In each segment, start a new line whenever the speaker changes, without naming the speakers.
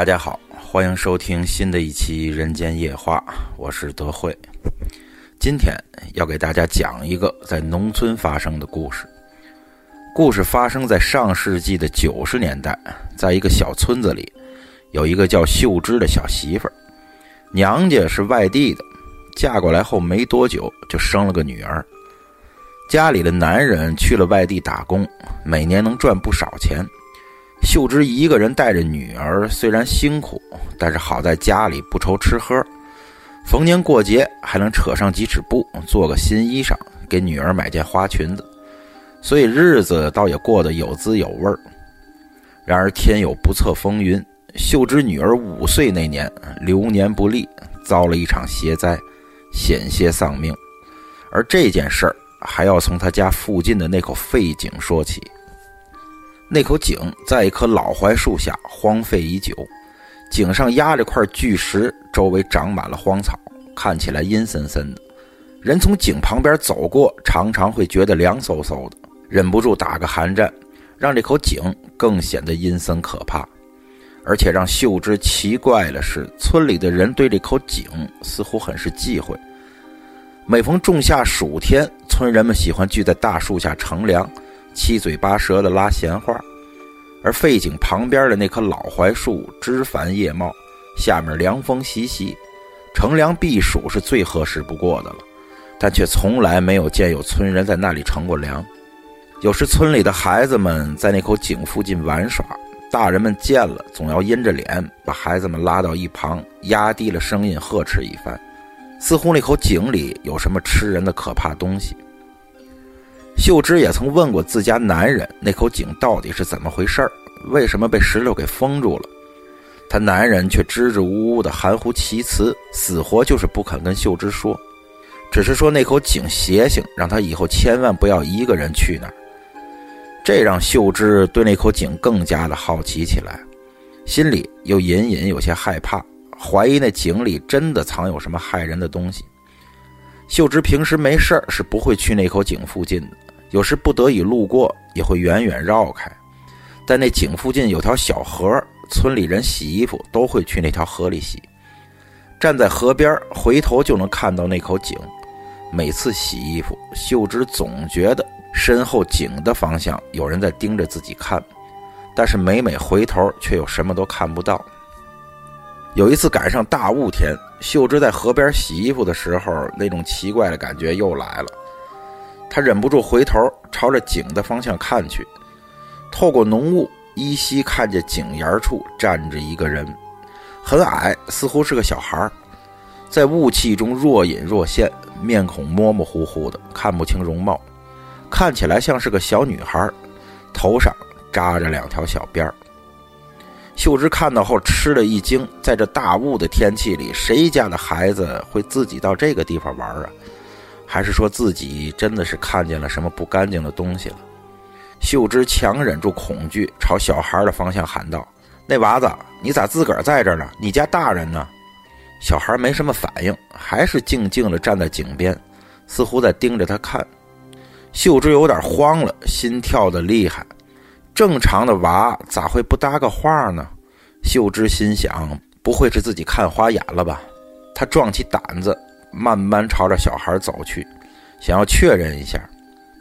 大家好，欢迎收听新的一期《人间夜话》，我是德惠。今天要给大家讲一个在农村发生的故事。故事发生在上世纪的九十年代，在一个小村子里，有一个叫秀芝的小媳妇儿，娘家是外地的，嫁过来后没多久就生了个女儿。家里的男人去了外地打工，每年能赚不少钱。秀芝一个人带着女儿，虽然辛苦，但是好在家里不愁吃喝，逢年过节还能扯上几尺布，做个新衣裳，给女儿买件花裙子，所以日子倒也过得有滋有味儿。然而天有不测风云，秀芝女儿五岁那年流年不利，遭了一场邪灾，险些丧命。而这件事儿。还要从她家附近的那口废井说起。那口井在一棵老槐树下，荒废已久。井上压着块巨石，周围长满了荒草，看起来阴森森的。人从井旁边走过，常常会觉得凉飕飕的，忍不住打个寒战，让这口井更显得阴森可怕。而且让秀芝奇怪的是，村里的人对这口井似乎很是忌讳。每逢仲夏暑天，村人们喜欢聚在大树下乘凉，七嘴八舌的拉闲话。而废井旁边的那棵老槐树枝繁叶茂，下面凉风习习，乘凉避暑是最合适不过的了。但却从来没有见有村人在那里乘过凉。有时村里的孩子们在那口井附近玩耍，大人们见了总要阴着脸把孩子们拉到一旁，压低了声音呵斥一番。似乎那口井里有什么吃人的可怕东西。秀芝也曾问过自家男人，那口井到底是怎么回事儿？为什么被石头给封住了？他男人却支支吾吾的含糊其辞，死活就是不肯跟秀芝说，只是说那口井邪性，让他以后千万不要一个人去那儿。这让秀芝对那口井更加的好奇起来，心里又隐隐有些害怕。怀疑那井里真的藏有什么害人的东西。秀芝平时没事儿是不会去那口井附近的，有时不得已路过也会远远绕开。但那井附近有条小河，村里人洗衣服都会去那条河里洗。站在河边，回头就能看到那口井。每次洗衣服，秀芝总觉得身后井的方向有人在盯着自己看，但是每每回头，却又什么都看不到。有一次赶上大雾天，秀芝在河边洗衣服的时候，那种奇怪的感觉又来了。他忍不住回头朝着井的方向看去，透过浓雾，依稀看见井沿处站着一个人，很矮，似乎是个小孩，在雾气中若隐若现，面孔模模糊糊的，看不清容貌，看起来像是个小女孩，头上扎着两条小辫儿。秀芝看到后吃了一惊，在这大雾的天气里，谁家的孩子会自己到这个地方玩啊？还是说自己真的是看见了什么不干净的东西了？秀芝强忍住恐惧，朝小孩的方向喊道：“那娃子，你咋自个儿在这儿呢？你家大人呢？”小孩没什么反应，还是静静地站在井边，似乎在盯着他看。秀芝有点慌了，心跳的厉害。正常的娃咋会不搭个话呢？秀芝心想，不会是自己看花眼了吧？她壮起胆子，慢慢朝着小孩走去，想要确认一下。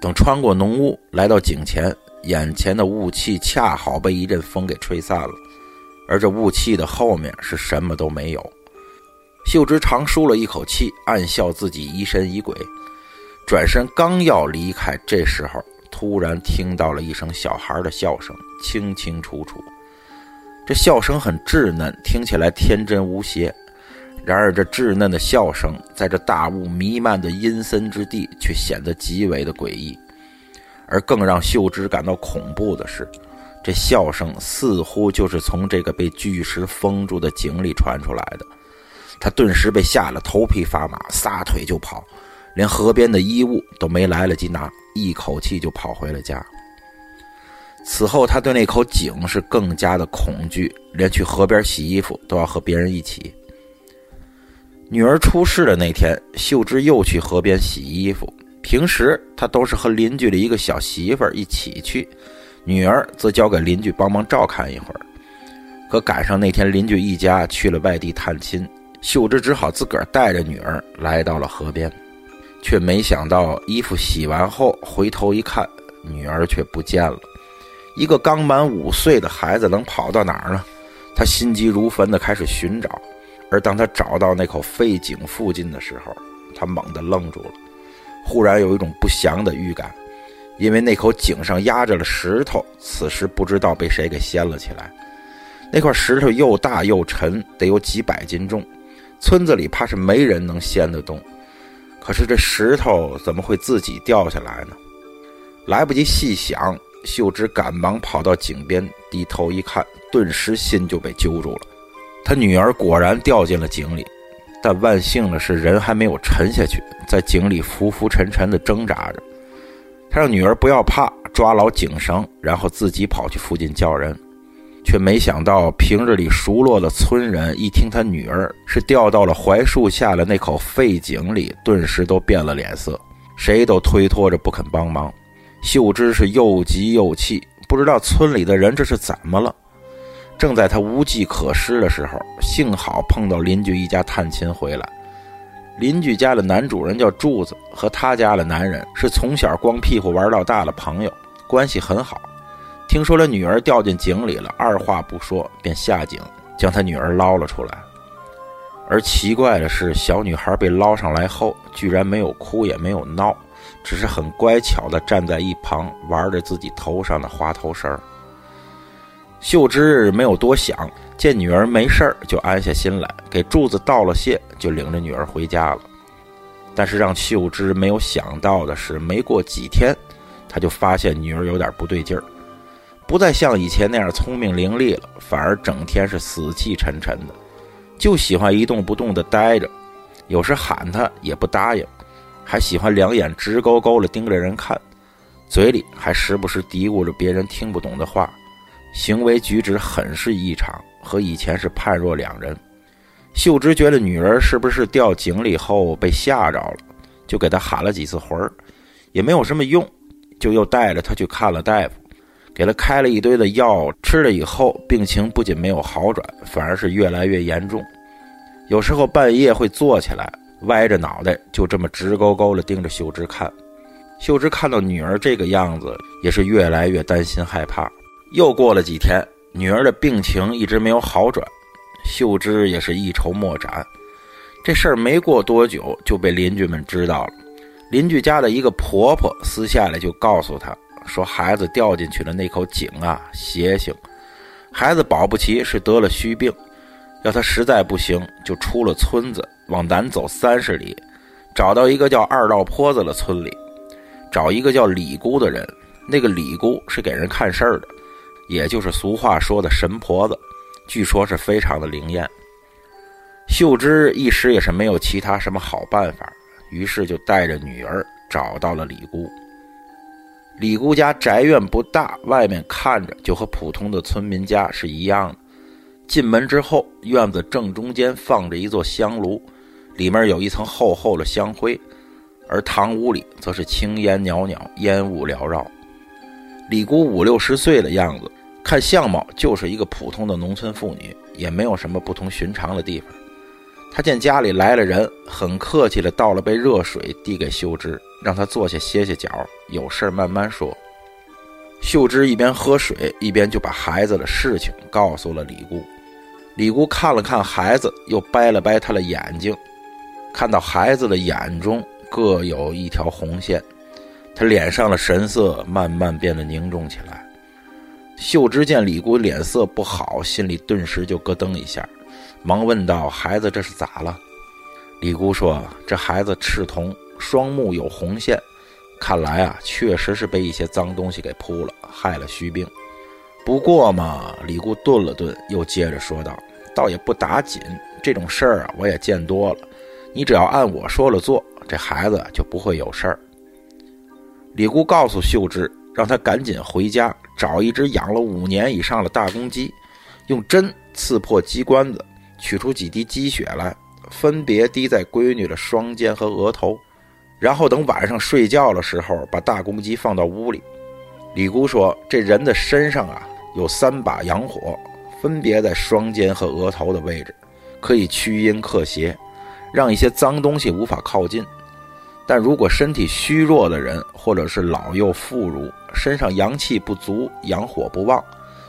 等穿过浓雾，来到井前，眼前的雾气恰好被一阵风给吹散了，而这雾气的后面是什么都没有。秀芝长舒了一口气，暗笑自己疑神疑鬼，转身刚要离开，这时候。突然听到了一声小孩的笑声，清清楚楚。这笑声很稚嫩，听起来天真无邪。然而，这稚嫩的笑声在这大雾弥漫的阴森之地，却显得极为的诡异。而更让秀芝感到恐怖的是，这笑声似乎就是从这个被巨石封住的井里传出来的。他顿时被吓得头皮发麻，撒腿就跑。连河边的衣物都没来得及拿，一口气就跑回了家。此后，他对那口井是更加的恐惧，连去河边洗衣服都要和别人一起。女儿出事的那天，秀芝又去河边洗衣服。平时她都是和邻居的一个小媳妇儿一起去，女儿则交给邻居帮忙照看一会儿。可赶上那天邻居一家去了外地探亲，秀芝只好自个儿带着女儿来到了河边，却没想到衣服洗完后回头一看，女儿却不见了。一个刚满五岁的孩子能跑到哪儿呢？他心急如焚地开始寻找，而当他找到那口废井附近的时候，他猛地愣住了，忽然有一种不祥的预感，因为那口井上压着了石头，此时不知道被谁给掀了起来。那块石头又大又沉，得有几百斤重，村子里怕是没人能掀得动。可是这石头怎么会自己掉下来呢？来不及细想，秀芝赶忙跑到井边，低头一看，顿时心就被揪住了。他女儿果然掉进了井里，但万幸的是，人还没有沉下去，在井里浮浮沉沉地挣扎着。他让女儿不要怕，抓牢井绳，然后自己跑去附近叫人。却没想到，平日里熟络的村人一听他女儿是掉到了槐树下的那口废井里，顿时都变了脸色，谁都推脱着不肯帮忙。秀芝是又急又气，不知道村里的人这是怎么了。正在他无计可施的时候，幸好碰到邻居一家探亲回来。邻居家的男主人叫柱子，和他家的男人是从小光屁股玩到大的朋友，关系很好。听说了女儿掉进井里了，二话不说便下井将他女儿捞了出来。而奇怪的是，小女孩被捞上来后，居然没有哭也没有闹，只是很乖巧地站在一旁玩着自己头上的花头绳。秀芝没有多想，见女儿没事儿，就安下心来，给柱子道了谢，就领着女儿回家了。但是让秀芝没有想到的是，没过几天，她就发现女儿有点不对劲儿。不再像以前那样聪明伶俐了，反而整天是死气沉沉的，就喜欢一动不动地待着。有时喊他也不答应，还喜欢两眼直勾勾地盯着人看，嘴里还时不时嘀咕着别人听不懂的话，行为举止很是异常，和以前是判若两人。秀芝觉得女儿是不是掉井里后被吓着了，就给她喊了几次魂儿，也没有什么用，就又带着她去看了大夫。给她开了一堆的药，吃了以后，病情不仅没有好转，反而是越来越严重。有时候半夜会坐起来，歪着脑袋，就这么直勾勾地盯着秀芝看。秀芝看到女儿这个样子，也是越来越担心害怕。又过了几天，女儿的病情一直没有好转，秀芝也是一筹莫展。这事儿没过多久就被邻居们知道了，邻居家的一个婆婆私下里就告诉她。说孩子掉进去的那口井啊，邪性，孩子保不齐是得了虚病，要他实在不行，就出了村子，往南走三十里，找到一个叫二道坡子的村里，找一个叫李姑的人，那个李姑是给人看事儿的，也就是俗话说的神婆子，据说是非常的灵验。秀芝一时也是没有其他什么好办法，于是就带着女儿找到了李姑。李姑家宅院不大，外面看着就和普通的村民家是一样的。进门之后，院子正中间放着一座香炉，里面有一层厚厚的香灰，而堂屋里则是青烟袅袅，烟雾缭绕。李姑五六十岁的样子，看相貌就是一个普通的农村妇女，也没有什么不同寻常的地方。她见家里来了人，很客气的倒了杯热水递给秀芝。让她坐下歇歇脚，有事慢慢说。秀芝一边喝水，一边就把孩子的事情告诉了李姑。李姑看了看孩子，又掰了掰他的眼睛，看到孩子的眼中各有一条红线，他脸上的神色慢慢变得凝重起来。秀芝见李姑脸色不好，心里顿时就咯噔一下，忙问道：“孩子这是咋了？”李姑说：“这孩子赤瞳。”双目有红线，看来啊，确实是被一些脏东西给扑了，害了虚病。不过嘛，李姑顿了顿，又接着说道：“倒也不打紧，这种事儿啊，我也见多了。你只要按我说了做，这孩子就不会有事儿。”李姑告诉秀芝，让他赶紧回家找一只养了五年以上的大公鸡，用针刺破鸡冠子，取出几滴鸡血来，分别滴在闺女的双肩和额头。然后等晚上睡觉的时候，把大公鸡放到屋里。李姑说：“这人的身上啊，有三把阳火，分别在双肩和额头的位置，可以驱阴克邪，让一些脏东西无法靠近。但如果身体虚弱的人，或者是老幼妇孺，身上阳气不足，阳火不旺，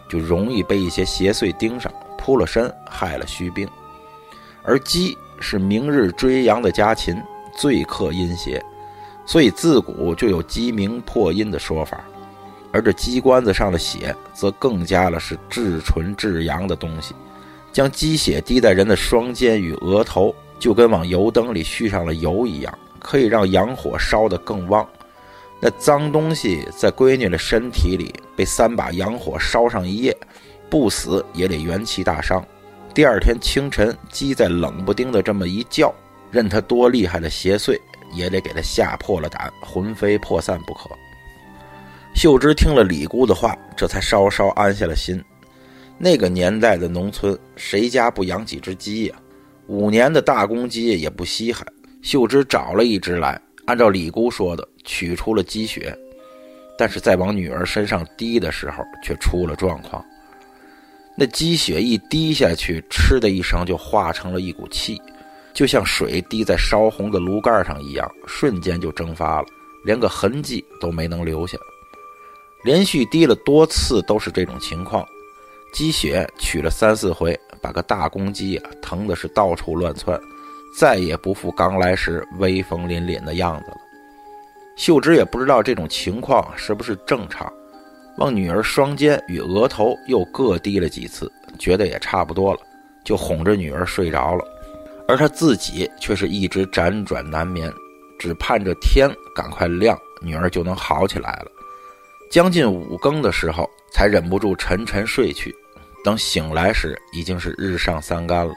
就容易被一些邪祟盯上，扑了身，害了虚病。而鸡是明日追阳的家禽，最克阴邪，所以自古就有鸡鸣破阴的说法。而这鸡冠子上的血，则更加了是至纯至阳的东西。将鸡血滴在人的双肩与额头，就跟往油灯里续上了油一样。可以让阳火烧得更旺，那脏东西在闺女的身体里被三把阳火烧上一夜，不死也得元气大伤。第二天清晨，鸡在冷不丁的这么一叫，任他多厉害的邪祟，也得给他吓破了胆，魂飞魄散不可。秀芝听了李姑的话，这才稍稍安下了心。那个年代的农村，谁家不养几只鸡呀？五年的大公鸡也不稀罕。秀芝找了一只来，按照李姑说的取出了鸡血，但是在往女儿身上滴的时候，却出了状况。那鸡血一滴下去，嗤的一声就化成了一股气，就像水滴在烧红的炉盖上一样，瞬间就蒸发了，连个痕迹都没能留下。连续滴了多次都是这种情况，鸡血取了三四回，把个大公鸡啊疼的是到处乱窜。再也不复刚来时威风凛凛的样子了。秀芝也不知道这种情况是不是正常，往女儿双肩与额头又各滴了几次，觉得也差不多了，就哄着女儿睡着了。而她自己却是一直辗转难眠，只盼着天赶快亮，女儿就能好起来了。将近五更的时候，才忍不住沉沉睡去。等醒来时，已经是日上三竿了。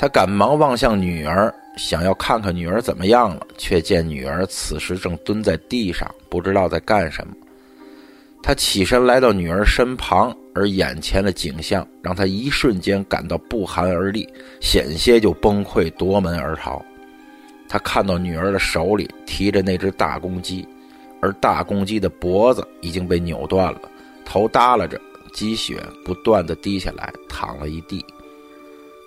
他赶忙望向女儿，想要看看女儿怎么样了，却见女儿此时正蹲在地上，不知道在干什么。他起身来到女儿身旁，而眼前的景象让他一瞬间感到不寒而栗，险些就崩溃夺门而逃。他看到女儿的手里提着那只大公鸡，而大公鸡的脖子已经被扭断了，头耷拉着，鸡血不断的滴下来，淌了一地。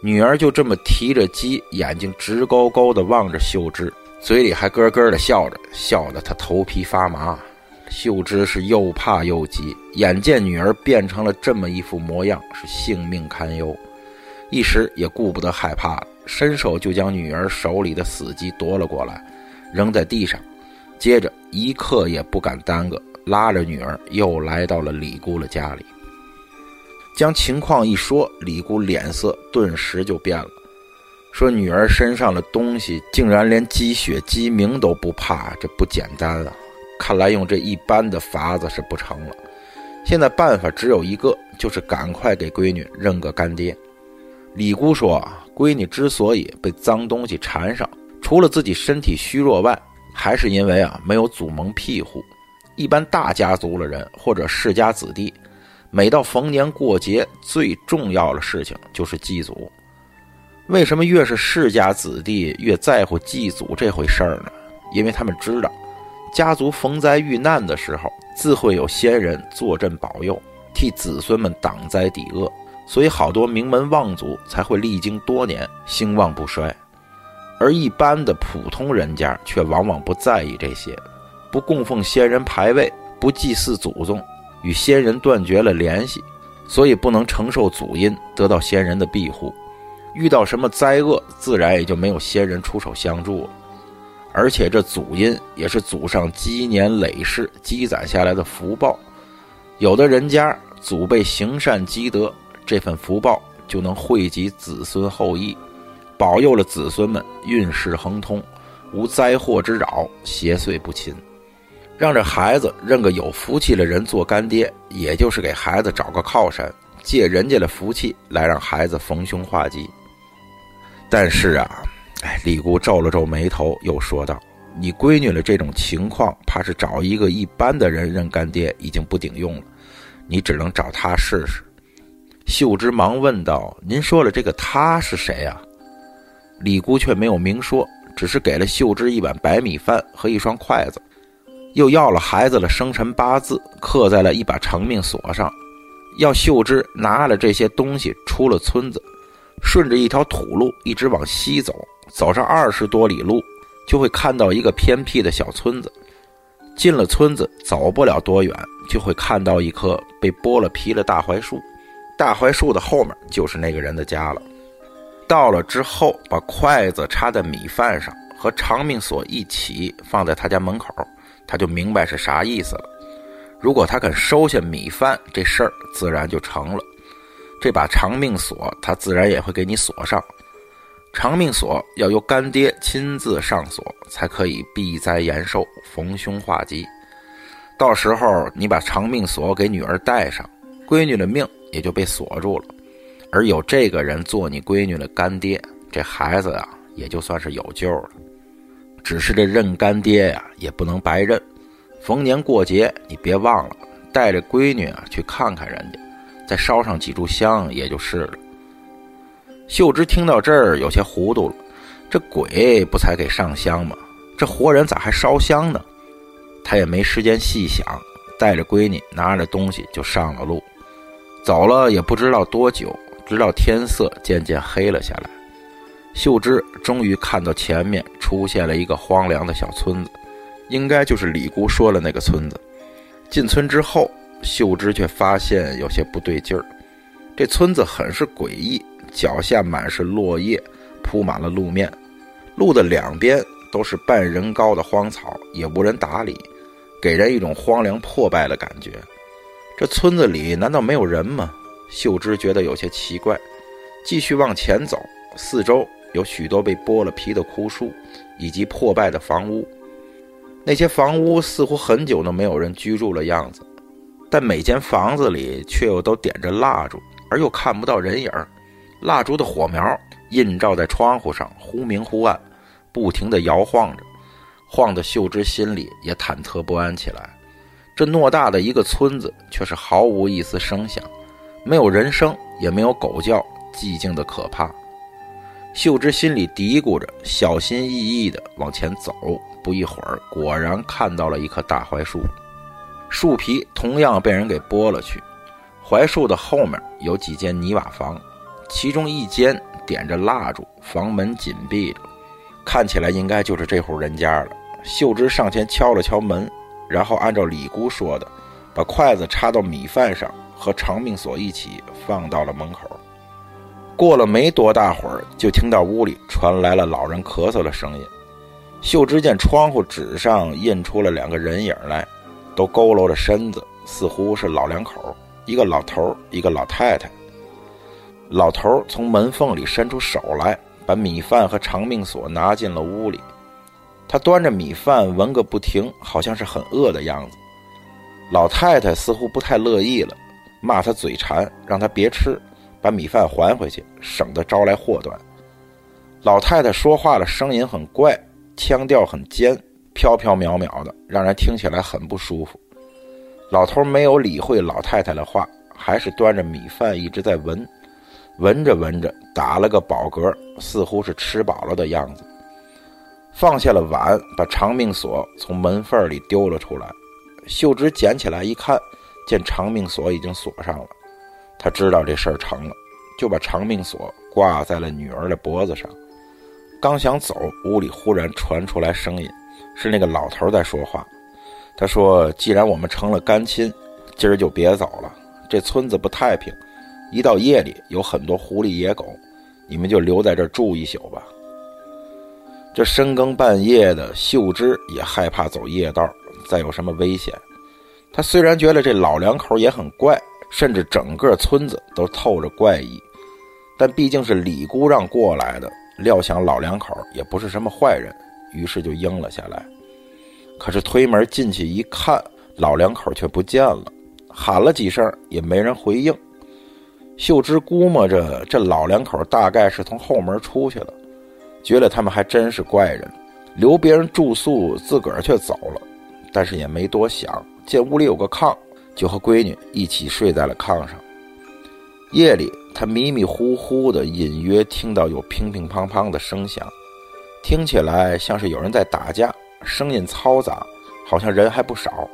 女儿就这么提着鸡，眼睛直勾勾地望着秀芝，嘴里还咯咯地笑着，笑得她头皮发麻。秀芝是又怕又急，眼见女儿变成了这么一副模样，是性命堪忧，一时也顾不得害怕了，伸手就将女儿手里的死鸡夺了过来，扔在地上，接着一刻也不敢耽搁，拉着女儿又来到了李姑的家里。将情况一说，李姑脸色顿时就变了，说：“女儿身上的东西竟然连鸡血、鸡鸣都不怕，这不简单啊！看来用这一般的法子是不成了。现在办法只有一个，就是赶快给闺女认个干爹。”李姑说：“闺女之所以被脏东西缠上，除了自己身体虚弱外，还是因为啊没有祖蒙庇护。一般大家族的人或者世家子弟。”每到逢年过节，最重要的事情就是祭祖。为什么越是世家子弟越在乎祭祖这回事儿呢？因为他们知道，家族逢灾遇难的时候，自会有先人坐镇保佑，替子孙们挡灾抵恶，所以好多名门望族才会历经多年兴旺不衰。而一般的普通人家却往往不在意这些，不供奉先人牌位，不祭祀祖宗。与先人断绝了联系，所以不能承受祖荫，得到先人的庇护。遇到什么灾厄，自然也就没有先人出手相助了。而且这祖荫也是祖上积年累世积攒下来的福报。有的人家祖辈行善积德，这份福报就能惠及子孙后裔，保佑了子孙们运势亨通，无灾祸之扰，邪祟不侵。让这孩子认个有福气的人做干爹，也就是给孩子找个靠山，借人家的福气来让孩子逢凶化吉。但是啊，哎，李姑皱了皱眉头，又说道：“你闺女的这种情况，怕是找一个一般的人认干爹已经不顶用了，你只能找他试试。”秀芝忙问道：“您说了这个他是谁啊？”李姑却没有明说，只是给了秀芝一碗白米饭和一双筷子。又要了孩子的生辰八字，刻在了一把长命锁上，要秀芝拿了这些东西出了村子，顺着一条土路一直往西走，走上二十多里路，就会看到一个偏僻的小村子。进了村子，走不了多远，就会看到一棵被剥了皮的大槐树。大槐树的后面就是那个人的家了。到了之后，把筷子插在米饭上，和长命锁一起放在他家门口，他就明白是啥意思了。如果他肯收下米饭，这事儿自然就成了。这把长命锁，他自然也会给你锁上。长命锁要由干爹亲自上锁，才可以避灾延寿、逢凶化吉。到时候你把长命锁给女儿戴上，闺女的命也就被锁住了。而有这个人做你闺女的干爹，这孩子啊也就算是有救了。只是这认干爹呀也不能白认，逢年过节你别忘了带着闺女啊去看看人家，再烧上几炷香也就是了。秀芝听到这儿有些糊涂了，这鬼不才给上香吗？这活人咋还烧香呢？他也没时间细想，带着闺女拿着东西就上了路，走了也不知道多久。直到天色渐渐黑了下来，秀芝终于看到前面出现了一个荒凉的小村子，应该就是李姑说的那个村子。进村之后，秀芝却发现有些不对劲儿。这村子很是诡异，脚下满是落叶，铺满了路面，路的两边都是半人高的荒草，也无人打理，给人一种荒凉破败的感觉。这村子里难道没有人吗？秀芝觉得有些奇怪，继续往前走。四周有许多被剥了皮的枯树，以及破败的房屋。那些房屋似乎很久都没有人居住的样子，但每间房子里却又都点着蜡烛，而又看不到人影儿。蜡烛的火苗映照在窗户上，忽明忽暗，不停地摇晃着，晃得秀芝心里也忐忑不安起来。这偌大的一个村子，却是毫无一丝声响。没有人声，也没有狗叫，寂静的可怕。秀芝心里嘀咕着，小心翼翼地往前走。不一会儿，果然看到了一棵大槐树，树皮同样被人给剥了去。槐树的后面有几间泥瓦房，其中一间点着蜡烛，房门紧闭着，看起来应该就是这户人家了。秀芝上前敲了敲门，然后按照李姑说的，把筷子插到米饭上。和长命锁一起放到了门口。过了没多大会儿，就听到屋里传来了老人咳嗽的声音。秀芝见窗户纸上印出了两个人影来，都佝偻着身子，似乎是老两口，一个老头，一个老太太。老头从门缝里伸出手来，把米饭和长命锁拿进了屋里。他端着米饭闻个不停，好像是很饿的样子。老太太似乎不太乐意了。骂他嘴馋，让他别吃，把米饭还回去，省得招来祸端。老太太说话的声音很怪，腔调很尖，飘飘渺渺的，让人听起来很不舒服。老头没有理会老太太的话，还是端着米饭一直在闻，闻着闻着打了个饱嗝，似乎是吃饱了的样子。放下了碗，把长命锁从门缝里丢了出来。秀芝捡起来一看。见长命锁已经锁上了，他知道这事儿成了，就把长命锁挂在了女儿的脖子上。刚想走，屋里忽然传出来声音，是那个老头在说话。他说：“既然我们成了干亲，今儿就别走了。这村子不太平，一到夜里有很多狐狸野狗，你们就留在这儿住一宿吧。”这深更半夜的，秀芝也害怕走夜道，再有什么危险。他虽然觉得这老两口也很怪，甚至整个村子都透着怪异，但毕竟是李姑让过来的，料想老两口也不是什么坏人，于是就应了下来。可是推门进去一看，老两口却不见了，喊了几声也没人回应。秀芝估摸着这老两口大概是从后门出去了，觉得他们还真是怪人，留别人住宿，自个儿却走了，但是也没多想。见屋里有个炕，就和闺女一起睡在了炕上。夜里，他迷迷糊糊的隐约听到有乒乒乓乓的声响，听起来像是有人在打架，声音嘈杂，好像人还不少。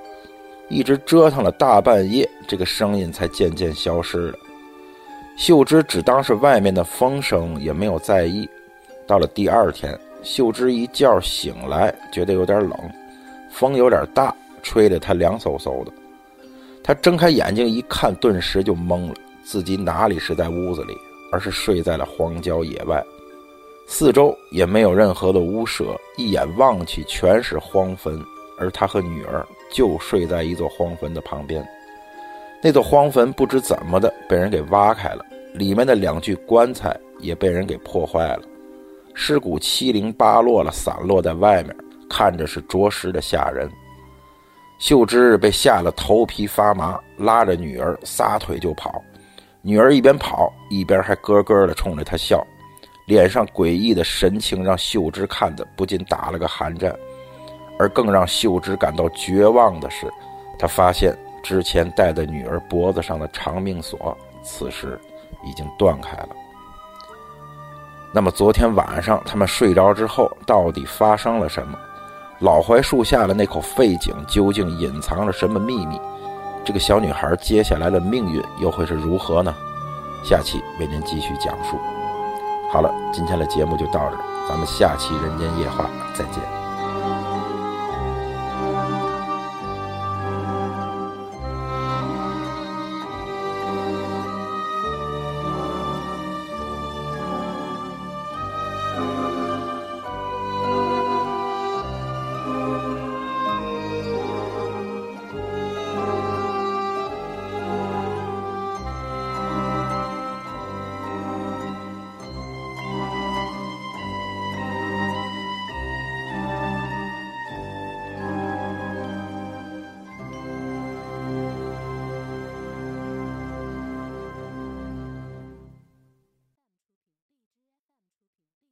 一直折腾了大半夜，这个声音才渐渐消失了。秀芝只当是外面的风声，也没有在意。到了第二天，秀芝一觉醒来，觉得有点冷，风有点大，吹得她凉飕飕的。他睁开眼睛一看，顿时就懵了，自己哪里是在屋子里，而是睡在了荒郊野外，四周也没有任何的屋舍，一眼望去全是荒坟。而他和女儿就睡在一座荒坟的旁边，那座荒坟不知怎么的被人给挖开了，里面的两具棺材也被人给破坏了，尸骨七零八落了，散落在外面，看着是着实的吓人。秀芝被吓得头皮发麻，拉着女儿撒腿就跑，女儿一边跑一边还咯咯的冲着他笑，脸上诡异的神情让秀芝看得不禁打了个寒战。而更让秀芝感到绝望的是，她发现之前戴在女儿脖子上的长命锁，此时已经断开了。那么昨天晚上他们睡着之后，到底发生了什么？老槐树下的那口废井究竟隐藏着什么秘密？这个小女孩接下来的命运又会是如何呢？下期为您继续讲述。好了，今天的节目就到这儿，咱们下期《人间夜话》再见。